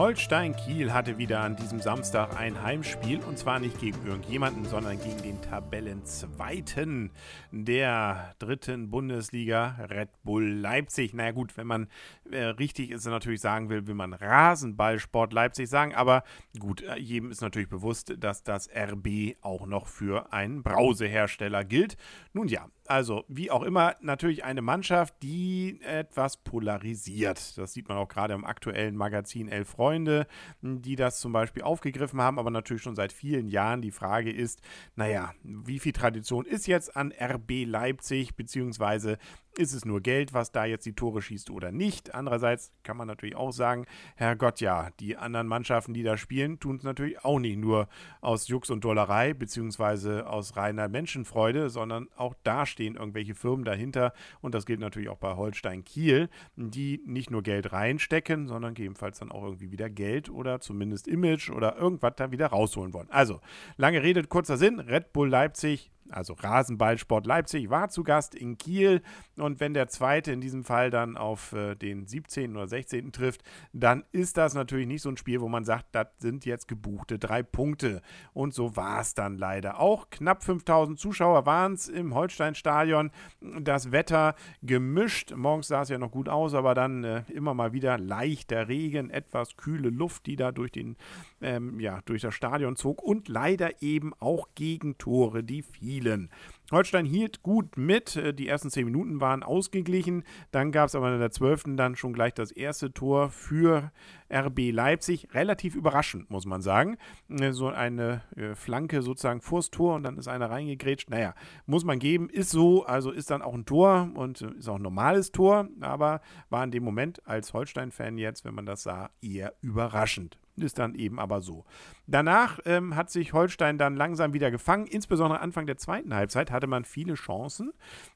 Holstein Kiel hatte wieder an diesem Samstag ein Heimspiel und zwar nicht gegen irgendjemanden, sondern gegen den Tabellenzweiten der dritten Bundesliga Red Bull Leipzig. Naja gut, wenn man äh, richtig ist, natürlich sagen will, will man Rasenballsport Leipzig sagen, aber gut, äh, jedem ist natürlich bewusst, dass das RB auch noch für einen Brausehersteller gilt. Nun ja, also, wie auch immer, natürlich eine Mannschaft, die etwas polarisiert. Das sieht man auch gerade im aktuellen Magazin Elf Freunde, die das zum Beispiel aufgegriffen haben, aber natürlich schon seit vielen Jahren. Die Frage ist, naja, wie viel Tradition ist jetzt an RB Leipzig, beziehungsweise ist es nur Geld, was da jetzt die Tore schießt oder nicht? Andererseits kann man natürlich auch sagen, Herrgott, ja, die anderen Mannschaften, die da spielen, tun es natürlich auch nicht nur aus Jux und Dollerei, beziehungsweise aus reiner Menschenfreude, sondern auch da stehen irgendwelche Firmen dahinter. Und das gilt natürlich auch bei Holstein Kiel, die nicht nur Geld reinstecken, sondern gegebenenfalls dann auch irgendwie wieder Geld oder zumindest Image oder irgendwas da wieder rausholen wollen. Also, lange Rede, kurzer Sinn, Red Bull Leipzig also Rasenballsport Leipzig, war zu Gast in Kiel. Und wenn der zweite in diesem Fall dann auf äh, den 17. oder 16. trifft, dann ist das natürlich nicht so ein Spiel, wo man sagt, das sind jetzt gebuchte drei Punkte. Und so war es dann leider auch. Knapp 5000 Zuschauer waren es im Holsteinstadion. Das Wetter gemischt. Morgens sah es ja noch gut aus, aber dann äh, immer mal wieder leichter Regen, etwas kühle Luft, die da durch, den, ähm, ja, durch das Stadion zog. Und leider eben auch Gegentore, die viel cilen Holstein hielt gut mit. Äh, die ersten zehn Minuten waren ausgeglichen. Dann gab es aber in der zwölften dann schon gleich das erste Tor für RB Leipzig. Relativ überraschend, muss man sagen. Äh, so eine äh, Flanke sozusagen vors Tor und dann ist einer reingegrätscht. Naja, muss man geben. Ist so, also ist dann auch ein Tor und ist auch ein normales Tor. Aber war in dem Moment als Holstein-Fan jetzt, wenn man das sah, eher überraschend. Ist dann eben aber so. Danach ähm, hat sich Holstein dann langsam wieder gefangen. Insbesondere Anfang der zweiten Halbzeit hatte man viele Chancen.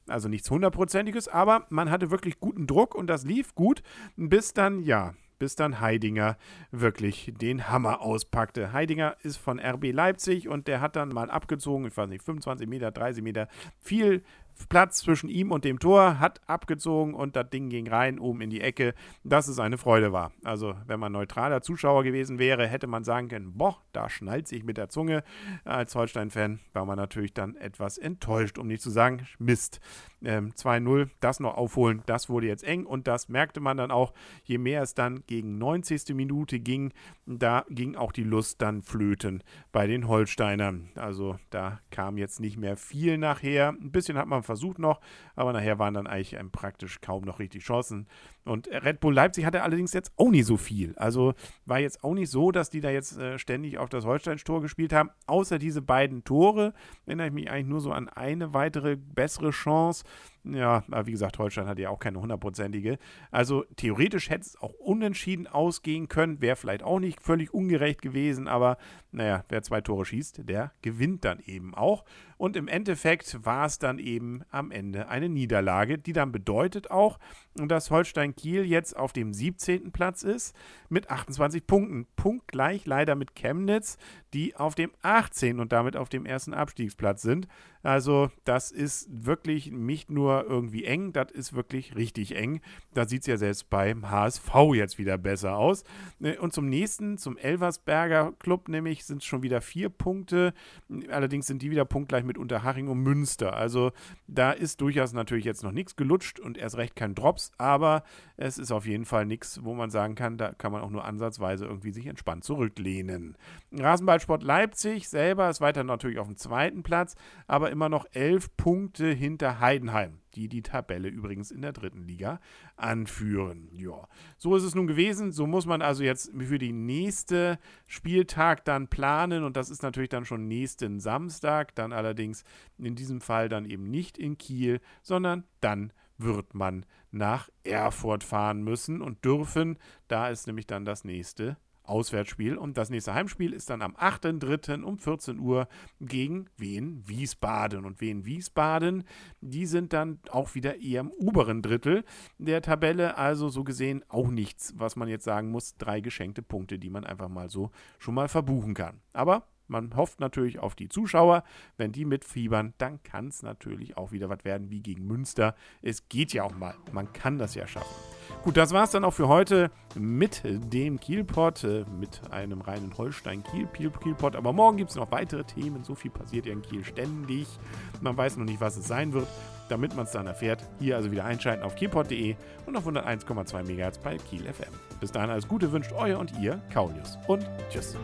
Also nichts hundertprozentiges, aber man hatte wirklich guten Druck und das lief gut, bis dann, ja, bis dann Heidinger wirklich den Hammer auspackte. Heidinger ist von RB Leipzig und der hat dann mal abgezogen, ich weiß nicht, 25 Meter, 30 Meter, viel Platz zwischen ihm und dem Tor, hat abgezogen und das Ding ging rein, oben in die Ecke, dass es eine Freude war. Also, wenn man neutraler Zuschauer gewesen wäre, hätte man sagen können, boah, da schnallt sich mit der Zunge. Als Holstein-Fan war man natürlich dann etwas enttäuscht, um nicht zu sagen, Mist. Ähm, 2-0, das noch aufholen, das wurde jetzt eng und das merkte man dann auch, je mehr es dann gegen 90. Minute ging, da ging auch die Lust dann flöten bei den Holsteinern. Also, da kam jetzt nicht mehr viel nachher. Ein bisschen hat man versucht noch, aber nachher waren dann eigentlich ähm, praktisch kaum noch richtig Chancen. Und Red Bull Leipzig hatte allerdings jetzt auch nicht so viel. Also war jetzt auch nicht so, dass die da jetzt äh, ständig auf das Holstein-Tor gespielt haben. Außer diese beiden Tore erinnere ich mich eigentlich nur so an eine weitere bessere Chance. Ja, wie gesagt, Holstein hat ja auch keine hundertprozentige. Also theoretisch hätte es auch unentschieden ausgehen können. Wäre vielleicht auch nicht völlig ungerecht gewesen, aber naja, wer zwei Tore schießt, der gewinnt dann eben auch. Und im Endeffekt war es dann eben am Ende eine Niederlage, die dann bedeutet auch, dass Holstein Kiel jetzt auf dem 17. Platz ist mit 28 Punkten. Punktgleich leider mit Chemnitz, die auf dem 18. und damit auf dem ersten Abstiegsplatz sind. Also das ist wirklich nicht nur irgendwie eng, das ist wirklich richtig eng. Da sieht es ja selbst beim HSV jetzt wieder besser aus. Äh, und zum nächsten, zum Elversberger Club nämlich, sind es schon wieder vier Punkte. Allerdings sind die wieder punktgleich mit Unterhaching und Münster. Also da ist durchaus natürlich jetzt noch nichts gelutscht und erst recht kein Drops, aber es ist auf jeden Fall nichts, wo man sagen kann, da kann man auch nur ansatzweise irgendwie sich entspannt zurücklehnen. Rasenballsport Leipzig selber ist weiter natürlich auf dem zweiten Platz, aber immer noch elf Punkte hinter Heidenheim, die die Tabelle übrigens in der dritten Liga anführen. Ja, so ist es nun gewesen. So muss man also jetzt für die nächste Spieltag dann planen und das ist natürlich dann schon nächsten Samstag, dann allerdings in diesem Fall dann eben nicht in Kiel, sondern dann wird man nach Erfurt fahren müssen und dürfen. Da ist nämlich dann das nächste Auswärtsspiel. Und das nächste Heimspiel ist dann am 8.3. um 14 Uhr gegen Wien Wiesbaden. Und Wien Wiesbaden, die sind dann auch wieder eher im oberen Drittel der Tabelle. Also so gesehen auch nichts, was man jetzt sagen muss. Drei geschenkte Punkte, die man einfach mal so schon mal verbuchen kann. Aber man hofft natürlich auf die Zuschauer. Wenn die mitfiebern, dann kann es natürlich auch wieder was werden wie gegen Münster. Es geht ja auch mal. Man kann das ja schaffen. Gut, das war es dann auch für heute mit dem Kielpot, äh, mit einem reinen Holstein-Kiel-Kielpot. Aber morgen gibt es noch weitere Themen. So viel passiert ja in Kiel ständig. Man weiß noch nicht, was es sein wird. Damit man es dann erfährt, hier also wieder einschalten auf kielpot.de und auf 101,2 MHz bei Kiel FM. Bis dahin alles Gute wünscht euer und ihr, Kaulius. Und tschüss.